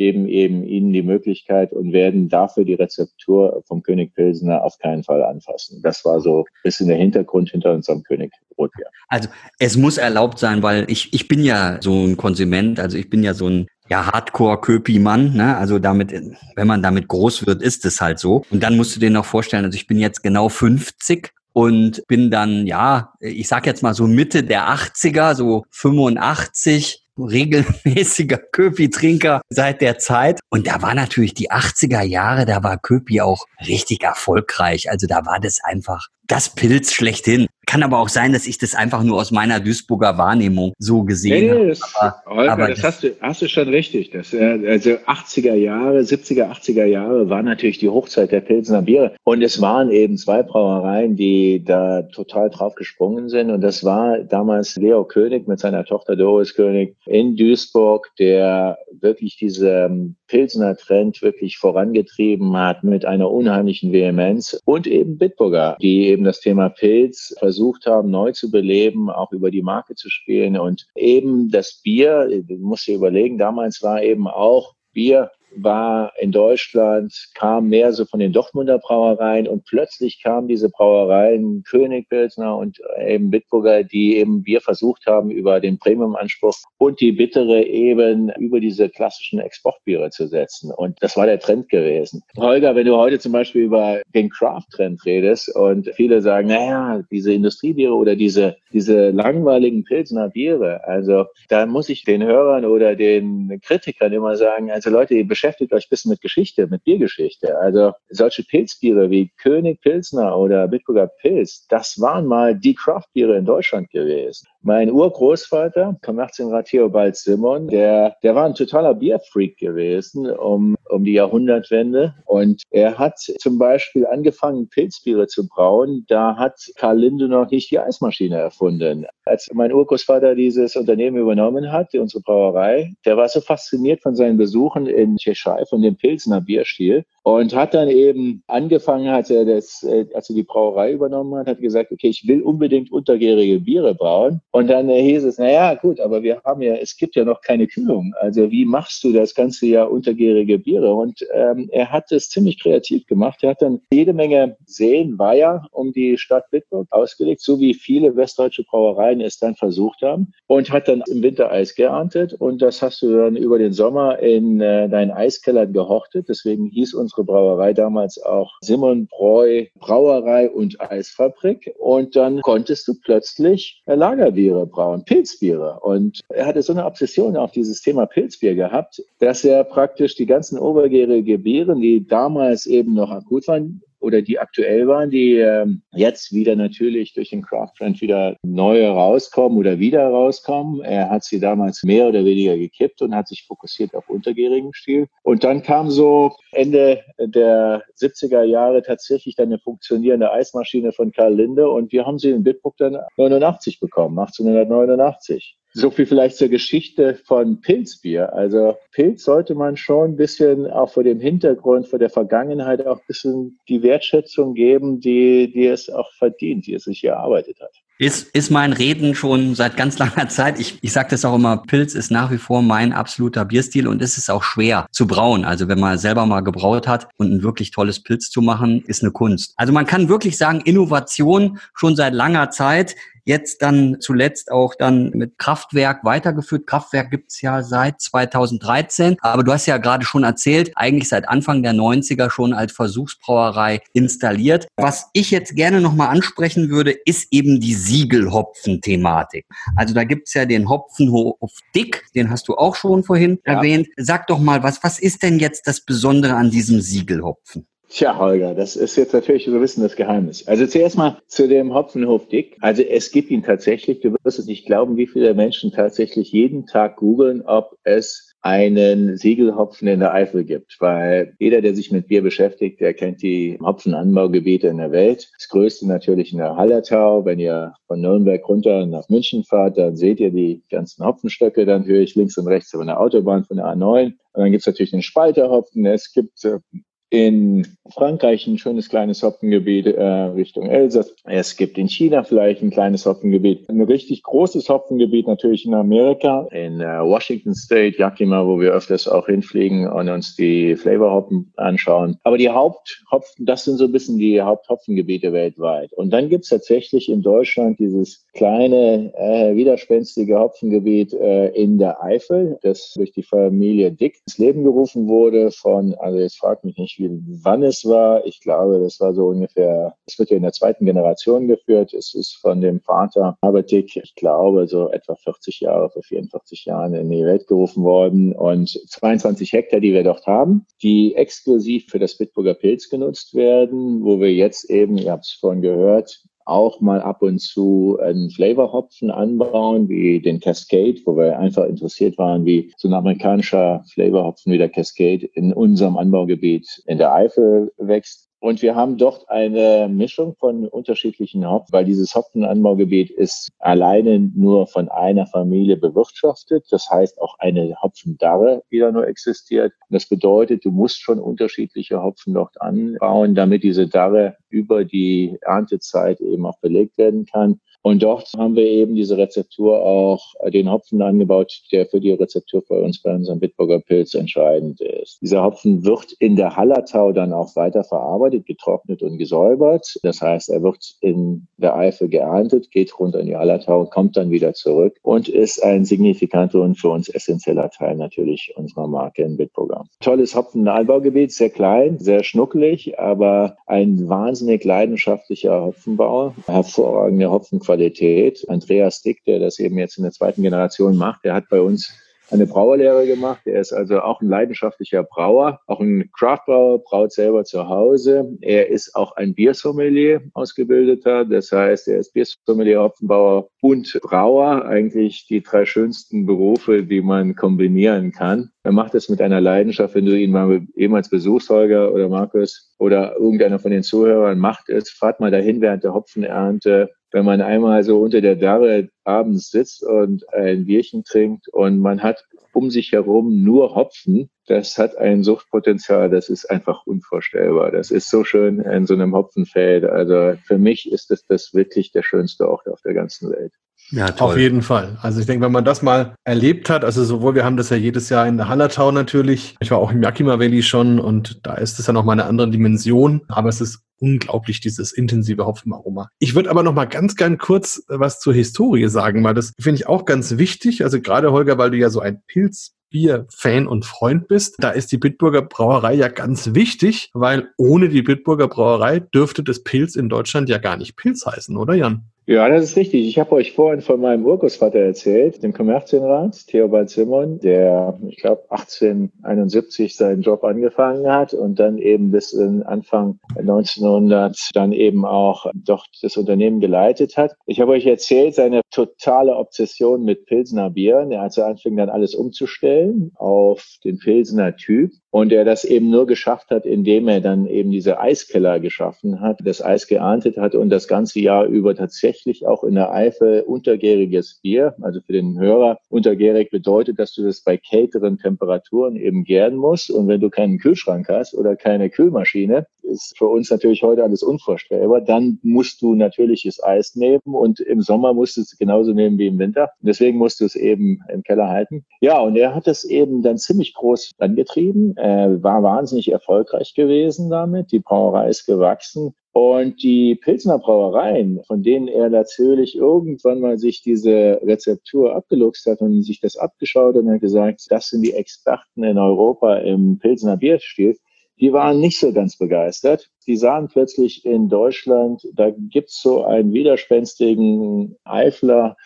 geben eben ihnen die Möglichkeit und werden dafür die Rezeptur vom König Pilsener auf keinen Fall anfassen. Das war so ein bisschen der Hintergrund hinter unserem König Rotbier. Also es muss erlaubt sein, weil ich, ich bin ja so ein Konsument, also ich bin ja so ein ja, Hardcore-Köpi-Mann, ne? Also damit, wenn man damit groß wird, ist es halt so. Und dann musst du dir noch vorstellen, also ich bin jetzt genau 50 und bin dann, ja, ich sag jetzt mal so Mitte der 80er, so 85, regelmäßiger Köpi-Trinker seit der Zeit. Und da war natürlich die 80er Jahre, da war Köpi auch richtig erfolgreich. Also da war das einfach das Pilz schlechthin. Kann aber auch sein, dass ich das einfach nur aus meiner Duisburger Wahrnehmung so gesehen nee, nee, das, habe. Holger, aber das, hast, du, hast du schon richtig. Das, äh, also 80er Jahre, 70er, 80er Jahre war natürlich die Hochzeit der Pilsener Biere. Und es waren eben zwei Brauereien, die da total drauf gesprungen sind. Und das war damals Leo König mit seiner Tochter Doris König in Duisburg, der wirklich diese Pilsener Trend wirklich vorangetrieben hat mit einer unheimlichen Vehemenz und eben Bitburger, die eben das Thema Pilz versucht haben, neu zu beleben, auch über die Marke zu spielen. Und eben das Bier, du musst dir überlegen, damals war eben auch Bier war in Deutschland, kam mehr so von den Dortmunder Brauereien und plötzlich kamen diese Brauereien König, Pilsner und eben Bitburger, die eben Bier versucht haben, über den Premium-Anspruch und die bittere eben über diese klassischen Exportbiere zu setzen. Und das war der Trend gewesen. Holger, wenn du heute zum Beispiel über den Craft-Trend redest und viele sagen, naja, diese Industriebiere oder diese, diese langweiligen Pilsner Biere, also da muss ich den Hörern oder den Kritikern immer sagen, also Leute, ihr beschäftigt euch ein bisschen mit Geschichte, mit Biergeschichte. Also solche Pilzbiere wie König Pilsner oder Bitburger Pilz, das waren mal die Craftbiere in Deutschland gewesen. Mein Urgroßvater, Kommerzienrat Theobald Simon, der, der war ein totaler Bierfreak gewesen um, um die Jahrhundertwende. Und er hat zum Beispiel angefangen, Pilzbiere zu brauen. Da hat Karl Linde noch nicht die Eismaschine erfunden. Als mein Urgroßvater dieses Unternehmen übernommen hat, unsere Brauerei, der war so fasziniert von seinen Besuchen in Tschechei, von dem Pilsner Bierstil und hat dann eben angefangen, hat er das, äh, als er die Brauerei übernommen hat, hat gesagt, okay, ich will unbedingt untergärige Biere brauen. Und dann hieß es, na ja, gut, aber wir haben ja, es gibt ja noch keine Kühlung. Also wie machst du das ganze Jahr untergärige Biere? Und ähm, er hat es ziemlich kreativ gemacht. Er hat dann jede Menge Seen, Weiher um die Stadt Bitburg ausgelegt, so wie viele westdeutsche Brauereien es dann versucht haben. Und hat dann im Winter Eis geerntet. Und das hast du dann über den Sommer in äh, deinen Eiskellern gehortet. Deswegen hieß unsere Brauerei damals auch Simon Breu Brauerei und Eisfabrik. Und dann konntest du plötzlich Lagerbiere brauen, Pilzbiere. Und er hatte so eine Obsession auf dieses Thema Pilzbier gehabt, dass er praktisch die ganzen obergärige Biere, die damals eben noch akut waren, oder die aktuell waren, die ähm, jetzt wieder natürlich durch den Craft Trend wieder neu rauskommen oder wieder rauskommen. Er hat sie damals mehr oder weniger gekippt und hat sich fokussiert auf untergärigen Stil. Und dann kam so Ende der 70er Jahre tatsächlich dann eine funktionierende Eismaschine von Karl Linde und wir haben sie in Bitburg dann 89 bekommen, 1889. So viel vielleicht zur Geschichte von Pilzbier. Also Pilz sollte man schon ein bisschen auch vor dem Hintergrund, vor der Vergangenheit auch ein bisschen die Wertschätzung geben, die, die es auch verdient, die es sich erarbeitet hat. Ist, ist mein Reden schon seit ganz langer Zeit. Ich, ich sage das auch immer, Pilz ist nach wie vor mein absoluter Bierstil und es ist auch schwer zu brauen. Also wenn man selber mal gebraut hat und ein wirklich tolles Pilz zu machen, ist eine Kunst. Also man kann wirklich sagen, Innovation schon seit langer Zeit jetzt dann zuletzt auch dann mit Kraftwerk weitergeführt. Kraftwerk gibt's ja seit 2013, aber du hast ja gerade schon erzählt, eigentlich seit Anfang der 90er schon als Versuchsbrauerei installiert. Was ich jetzt gerne nochmal ansprechen würde, ist eben die Siegelhopfen-Thematik. Also da gibt's ja den Hopfenhof Dick, den hast du auch schon vorhin ja. erwähnt. Sag doch mal, was, was ist denn jetzt das Besondere an diesem Siegelhopfen? Tja, Holger, das ist jetzt natürlich so ein bisschen das Geheimnis. Also zuerst mal zu dem Hopfenhof Dick. Also es gibt ihn tatsächlich. Du wirst es nicht glauben, wie viele Menschen tatsächlich jeden Tag googeln, ob es einen Siegelhopfen in der Eifel gibt, weil jeder, der sich mit Bier beschäftigt, der kennt die Hopfenanbaugebiete in der Welt. Das größte natürlich in der Hallertau. Wenn ihr von Nürnberg runter nach München fahrt, dann seht ihr die ganzen Hopfenstöcke, dann höre ich links und rechts über eine Autobahn von der A9. Und dann gibt es natürlich den Spalterhopfen. Es gibt äh, in Frankreich ein schönes kleines Hopfengebiet äh, Richtung Elsass. Es gibt in China vielleicht ein kleines Hopfengebiet. Ein richtig großes Hopfengebiet natürlich in Amerika, in äh, Washington State, Yakima, wo wir öfters auch hinfliegen und uns die Flavorhoppen anschauen. Aber die Haupthopfen, das sind so ein bisschen die Haupthopfengebiete weltweit. Und dann gibt's tatsächlich in Deutschland dieses kleine, äh, widerspenstige Hopfengebiet äh, in der Eifel, das durch die Familie Dick ins Leben gerufen wurde von, also jetzt fragt mich nicht, wie, wann es war. Ich glaube, das war so ungefähr, es wird ja in der zweiten Generation geführt. Es ist von dem Vater Albert Dick, ich glaube, so etwa 40 Jahre, vor 44 Jahren in die Welt gerufen worden. Und 22 Hektar, die wir dort haben, die exklusiv für das Bitburger Pilz genutzt werden, wo wir jetzt eben, ihr habt es vorhin gehört, auch mal ab und zu einen Flavorhopfen anbauen, wie den Cascade, wo wir einfach interessiert waren, wie so ein amerikanischer Flavorhopfen wie der Cascade in unserem Anbaugebiet in der Eifel wächst. Und wir haben dort eine Mischung von unterschiedlichen Hopfen, weil dieses Hopfenanbaugebiet ist alleine nur von einer Familie bewirtschaftet. Das heißt, auch eine Hopfendarre wieder nur existiert. das bedeutet, du musst schon unterschiedliche Hopfen dort anbauen, damit diese Darre über die Erntezeit eben auch belegt werden kann. Und dort haben wir eben diese Rezeptur auch den Hopfen angebaut, der für die Rezeptur bei uns bei unserem Bitburger Pilz entscheidend ist. Dieser Hopfen wird in der Hallertau dann auch weiter verarbeitet, getrocknet und gesäubert. Das heißt, er wird in der Eifel geerntet, geht runter in die Hallertau, kommt dann wieder zurück und ist ein signifikanter und für uns essentieller Teil natürlich unserer Marke in Bitburger. Tolles Hopfenanbaugebiet, sehr klein, sehr schnucklig, aber ein wahnsinnig leidenschaftlicher Hopfenbau, hervorragende Hopfenqualität Qualität. Andreas Dick, der das eben jetzt in der zweiten Generation macht, der hat bei uns eine Brauerlehre gemacht. Er ist also auch ein leidenschaftlicher Brauer, auch ein Craftbrauer, braut selber zu Hause. Er ist auch ein Biersommelier ausgebildeter. Das heißt, er ist Biersommelier, Hopfenbauer und Brauer. Eigentlich die drei schönsten Berufe, die man kombinieren kann. Er macht es mit einer Leidenschaft. Wenn du ihn mal jemals besuchst, Holger oder Markus oder irgendeiner von den Zuhörern macht es, fahrt mal dahin während der Hopfenernte wenn man einmal so unter der Darre abends sitzt und ein Bierchen trinkt und man hat um sich herum nur Hopfen, das hat ein Suchtpotenzial, das ist einfach unvorstellbar. Das ist so schön in so einem Hopfenfeld. Also für mich ist es das wirklich der schönste Ort auf der ganzen Welt. Ja, toll. Auf jeden Fall. Also ich denke, wenn man das mal erlebt hat, also sowohl, wir haben das ja jedes Jahr in der Hallertau natürlich, ich war auch im Yakima Valley schon und da ist es ja nochmal eine andere Dimension, aber es ist unglaublich, dieses intensive Hopfenaroma. Ich würde aber noch mal ganz, ganz kurz was zur Historie sagen, weil das finde ich auch ganz wichtig. Also gerade Holger, weil du ja so ein Pilz Bier-Fan und Freund bist, da ist die Bitburger Brauerei ja ganz wichtig, weil ohne die Bitburger Brauerei dürfte das Pilz in Deutschland ja gar nicht Pilz heißen, oder Jan? Ja, das ist richtig. Ich habe euch vorhin von meinem Urgroßvater erzählt, dem Kommerzienrat, Theobald Simon, der, ich glaube, 1871 seinen Job angefangen hat und dann eben bis Anfang 1900 dann eben auch dort das Unternehmen geleitet hat. Ich habe euch erzählt, seine totale Obsession mit Pilsener Bieren. Er hat so anfing dann alles umzustellen auf den Pilsener Typ und er das eben nur geschafft hat, indem er dann eben diese Eiskeller geschaffen hat, das Eis geerntet hat und das ganze Jahr über tatsächlich auch in der Eifel untergäriges Bier, also für den Hörer untergärig bedeutet, dass du das bei kälteren Temperaturen eben gären musst. Und wenn du keinen Kühlschrank hast oder keine Kühlmaschine, ist für uns natürlich heute alles unvorstellbar, dann musst du natürliches Eis nehmen und im Sommer musst du es genauso nehmen wie im Winter. Deswegen musst du es eben im Keller halten. Ja, und er hat es eben dann ziemlich groß angetrieben äh, war wahnsinnig erfolgreich gewesen damit. Die Brauerei ist gewachsen. Und die Pilsner Brauereien, von denen er natürlich irgendwann mal sich diese Rezeptur abgeluchst hat und sich das abgeschaut und hat gesagt, das sind die Experten in Europa im Pilsner Bierstil, die waren nicht so ganz begeistert. Die sahen plötzlich in Deutschland, da gibt's so einen widerspenstigen Eifler,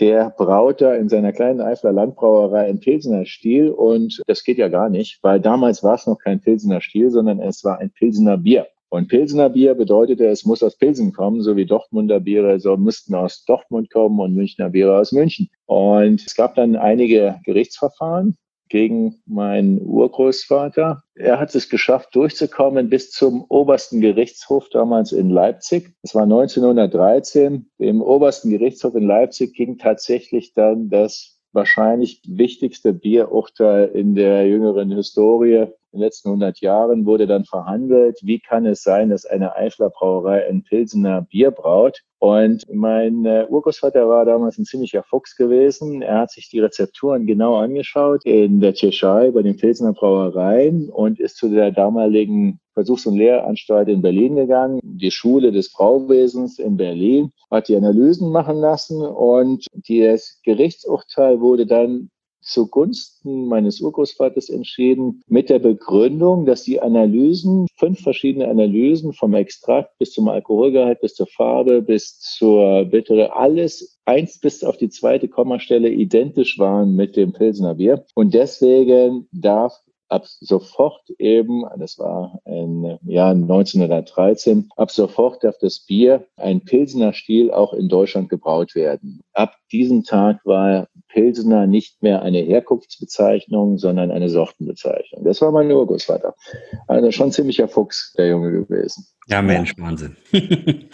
der braut da in seiner kleinen Eifler Landbrauerei ein Pilsener Stil und das geht ja gar nicht, weil damals war es noch kein Pilsener Stil, sondern es war ein Pilsener Bier. Und Pilsener Bier bedeutete, es muss aus Pilsen kommen, so wie Dortmunder Biere so müssten aus Dortmund kommen und Münchner Biere aus München. Und es gab dann einige Gerichtsverfahren gegen meinen Urgroßvater. Er hat es geschafft, durchzukommen bis zum obersten Gerichtshof damals in Leipzig. Es war 1913. Dem obersten Gerichtshof in Leipzig ging tatsächlich dann das wahrscheinlich wichtigste Bierurteil in der jüngeren Historie in den letzten 100 Jahren wurde dann verhandelt, wie kann es sein, dass eine Eifler Brauerei ein Pilsener Bier braut. Und mein äh, Urgroßvater war damals ein ziemlicher Fuchs gewesen. Er hat sich die Rezepturen genau angeschaut in der Tschechei bei den Pilsener Brauereien und ist zu der damaligen Versuchs- und Lehranstalt in Berlin gegangen, die Schule des Brauwesens in Berlin, hat die Analysen machen lassen und das Gerichtsurteil wurde dann zugunsten meines Urgroßvaters entschieden mit der Begründung, dass die Analysen, fünf verschiedene Analysen vom Extrakt bis zum Alkoholgehalt, bis zur Farbe, bis zur Bittere, alles eins bis auf die zweite Kommastelle identisch waren mit dem Pilsner Bier. Und deswegen darf ab sofort eben, das war im Jahr 1913, ab sofort darf das Bier, ein Pilsener Stil, auch in Deutschland gebraut werden. Ab diesem Tag war Pilsener nicht mehr eine Herkunftsbezeichnung, sondern eine Sortenbezeichnung. Das war mein Urgroßvater. Also schon ziemlicher Fuchs, der Junge gewesen. Ja, Mensch, Wahnsinn.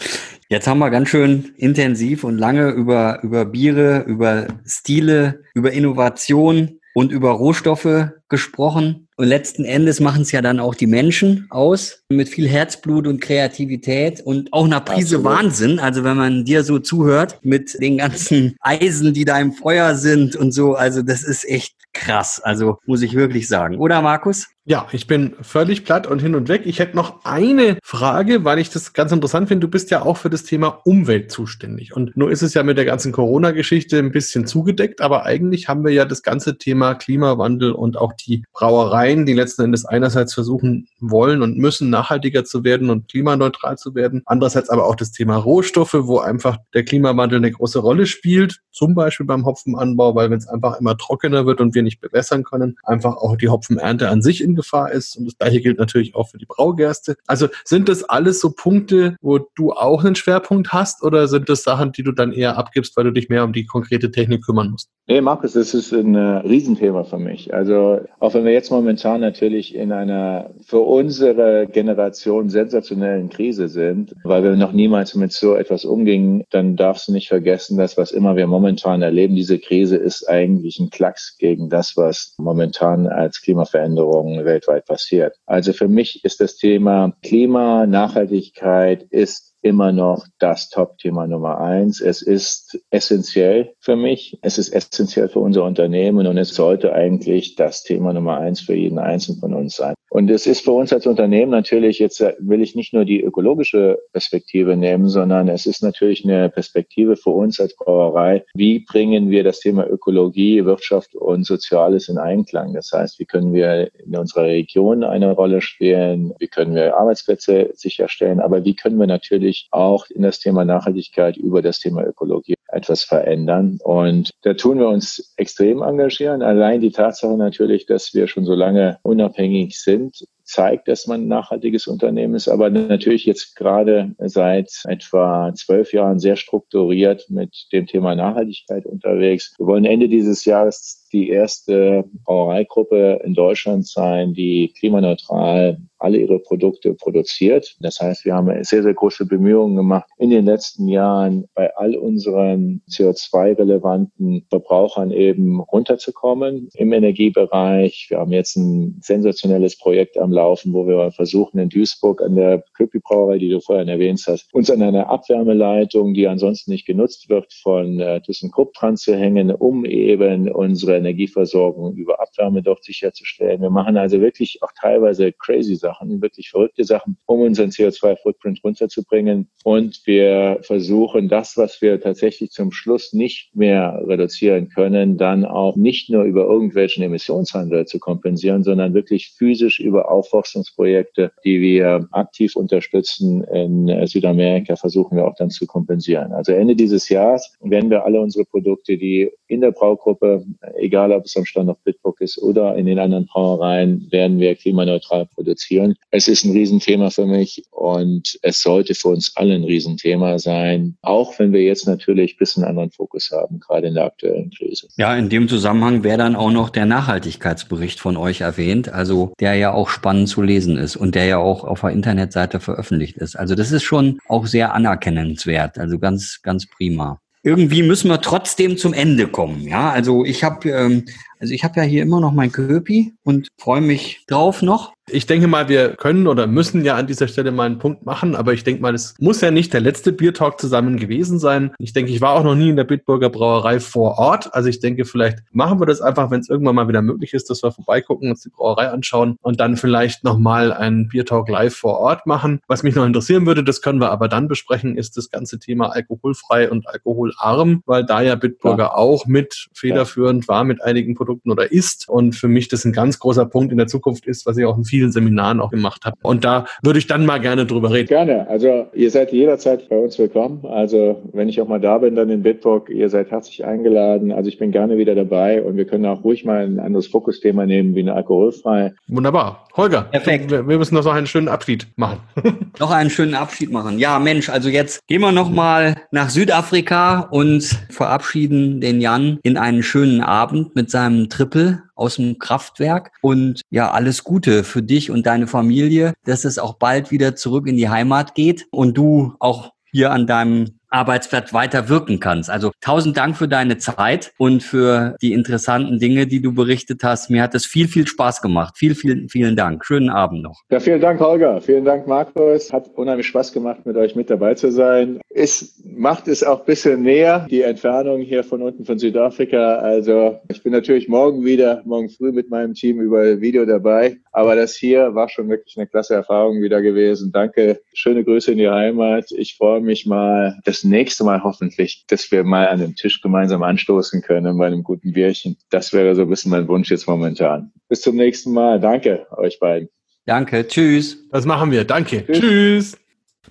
Jetzt haben wir ganz schön intensiv und lange über, über Biere, über Stile, über Innovation und über Rohstoffe gesprochen. Und letzten Endes machen es ja dann auch die Menschen aus, mit viel Herzblut und Kreativität und auch einer Prise Absolut. Wahnsinn. Also wenn man dir so zuhört mit den ganzen Eisen, die da im Feuer sind und so, also das ist echt krass. Also muss ich wirklich sagen. Oder Markus? Ja, ich bin völlig platt und hin und weg. Ich hätte noch eine Frage, weil ich das ganz interessant finde. Du bist ja auch für das Thema Umwelt zuständig. Und nur ist es ja mit der ganzen Corona-Geschichte ein bisschen zugedeckt, aber eigentlich haben wir ja das ganze Thema Klimawandel und auch die Brauereien, die letzten Endes einerseits versuchen wollen und müssen, nachhaltiger zu werden und klimaneutral zu werden. Andererseits aber auch das Thema Rohstoffe, wo einfach der Klimawandel eine große Rolle spielt. Zum Beispiel beim Hopfenanbau, weil wenn es einfach immer trockener wird und wir nicht bewässern können, einfach auch die Hopfenernte an sich in Gefahr ist. Und das gleiche gilt natürlich auch für die Braugerste. Also sind das alles so Punkte, wo du auch einen Schwerpunkt hast oder sind das Sachen, die du dann eher abgibst, weil du dich mehr um die konkrete Technik kümmern musst? Nee, Markus, das ist ein äh, Riesenthema für mich. Also auch wenn wir jetzt momentan natürlich in einer für unsere Generation sensationellen Krise sind, weil wir noch niemals mit so etwas umgingen, dann darfst du nicht vergessen, dass was immer wir momentan erleben, diese Krise ist eigentlich ein Klacks gegen das, was momentan als Klimaveränderung weltweit passiert. Also für mich ist das Thema Klima, Nachhaltigkeit ist immer noch das Top-Thema Nummer eins. Es ist essentiell für mich. Es ist essentiell für unser Unternehmen und es sollte eigentlich das Thema Nummer eins für jeden Einzelnen von uns sein. Und es ist für uns als Unternehmen natürlich, jetzt will ich nicht nur die ökologische Perspektive nehmen, sondern es ist natürlich eine Perspektive für uns als Brauerei. Wie bringen wir das Thema Ökologie, Wirtschaft und Soziales in Einklang? Das heißt, wie können wir in unserer Region eine Rolle spielen? Wie können wir Arbeitsplätze sicherstellen? Aber wie können wir natürlich auch in das Thema Nachhaltigkeit über das Thema Ökologie etwas verändern? Und da tun wir uns extrem engagieren. Allein die Tatsache natürlich, dass wir schon so lange unabhängig sind, zeigt, dass man ein nachhaltiges Unternehmen ist, aber natürlich jetzt gerade seit etwa zwölf Jahren sehr strukturiert mit dem Thema Nachhaltigkeit unterwegs. Wir wollen Ende dieses Jahres die erste Brauereigruppe in Deutschland sein, die klimaneutral alle ihre Produkte produziert. Das heißt, wir haben sehr, sehr große Bemühungen gemacht, in den letzten Jahren bei all unseren CO2-relevanten Verbrauchern eben runterzukommen im Energiebereich. Wir haben jetzt ein sensationelles Projekt am Laufen, wo wir versuchen, in Duisburg an der Köpi-Brauerei, die du vorhin erwähnt hast, uns an einer Abwärmeleitung, die ansonsten nicht genutzt wird, von äh, ThyssenKrupp dran zu hängen, um eben unsere Energieversorgung über Abwärme dort sicherzustellen. Wir machen also wirklich auch teilweise crazy Sachen, wirklich verrückte Sachen, um unseren CO2-Footprint runterzubringen. Und wir versuchen das, was wir tatsächlich zum Schluss nicht mehr reduzieren können, dann auch nicht nur über irgendwelchen Emissionshandel zu kompensieren, sondern wirklich physisch über Aufforstungsprojekte, die wir aktiv unterstützen in Südamerika, versuchen wir auch dann zu kompensieren. Also Ende dieses Jahres werden wir alle unsere Produkte, die in der Braugruppe, egal ob es am Standort Bitburg ist oder in den anderen Brauereien, werden wir klimaneutral produzieren. Es ist ein Riesenthema für mich und es sollte für uns alle ein Riesenthema sein, auch wenn wir jetzt natürlich ein bisschen anderen Fokus haben, gerade in der aktuellen Krise. Ja, in dem Zusammenhang wäre dann auch noch der Nachhaltigkeitsbericht von euch erwähnt, also der ja auch spannend zu lesen ist und der ja auch auf der Internetseite veröffentlicht ist. Also das ist schon auch sehr anerkennenswert, also ganz, ganz prima irgendwie müssen wir trotzdem zum Ende kommen. Ja, also ich habe ähm, also ich habe ja hier immer noch mein Köpi und freue mich drauf noch. Ich denke mal, wir können oder müssen ja an dieser Stelle mal einen Punkt machen, aber ich denke mal, es muss ja nicht der letzte Biertalk zusammen gewesen sein. Ich denke, ich war auch noch nie in der Bitburger Brauerei vor Ort. Also ich denke, vielleicht machen wir das einfach, wenn es irgendwann mal wieder möglich ist, dass wir vorbeigucken, uns die Brauerei anschauen und dann vielleicht nochmal einen Biertalk live vor Ort machen. Was mich noch interessieren würde, das können wir aber dann besprechen, ist das ganze Thema alkoholfrei und alkoholarm, weil da ja Bitburger ja. auch mit federführend war mit einigen Produkten Produkten oder ist. Und für mich das ein ganz großer Punkt in der Zukunft ist, was ich auch in vielen Seminaren auch gemacht habe. Und da würde ich dann mal gerne drüber reden. Gerne. Also ihr seid jederzeit bei uns willkommen. Also wenn ich auch mal da bin, dann in Bitburg, ihr seid herzlich eingeladen. Also ich bin gerne wieder dabei und wir können auch ruhig mal ein anderes Fokusthema nehmen, wie eine alkoholfrei. Wunderbar. Holger, Perfekt. Wir, wir müssen noch einen schönen Abschied machen. noch einen schönen Abschied machen. Ja, Mensch, also jetzt gehen wir noch mal nach Südafrika und verabschieden den Jan in einen schönen Abend mit seinem Triple aus dem Kraftwerk. Und ja, alles Gute für dich und deine Familie, dass es auch bald wieder zurück in die Heimat geht und du auch hier an deinem Arbeitsplatz weiter wirken kannst. Also tausend Dank für deine Zeit und für die interessanten Dinge, die du berichtet hast. Mir hat es viel, viel Spaß gemacht. Viel, vielen, vielen Dank. Schönen Abend noch. Ja, vielen Dank, Holger. Vielen Dank, Markus. Hat unheimlich Spaß gemacht, mit euch mit dabei zu sein. Es macht es auch ein bisschen näher, die Entfernung hier von unten von Südafrika. Also ich bin natürlich morgen wieder, morgen früh mit meinem Team über Video dabei. Aber das hier war schon wirklich eine klasse Erfahrung wieder gewesen. Danke. Schöne Grüße in die Heimat. Ich freue mich mal, das das nächste Mal hoffentlich, dass wir mal an dem Tisch gemeinsam anstoßen können bei einem guten Bierchen. Das wäre so ein bisschen mein Wunsch jetzt momentan. Bis zum nächsten Mal. Danke euch beiden. Danke. Tschüss. Das machen wir. Danke. Tschüss. Tschüss.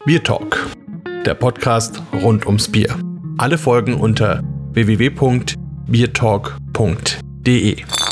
Bier Talk. Der Podcast rund ums Bier. Alle Folgen unter www.biertalk.de.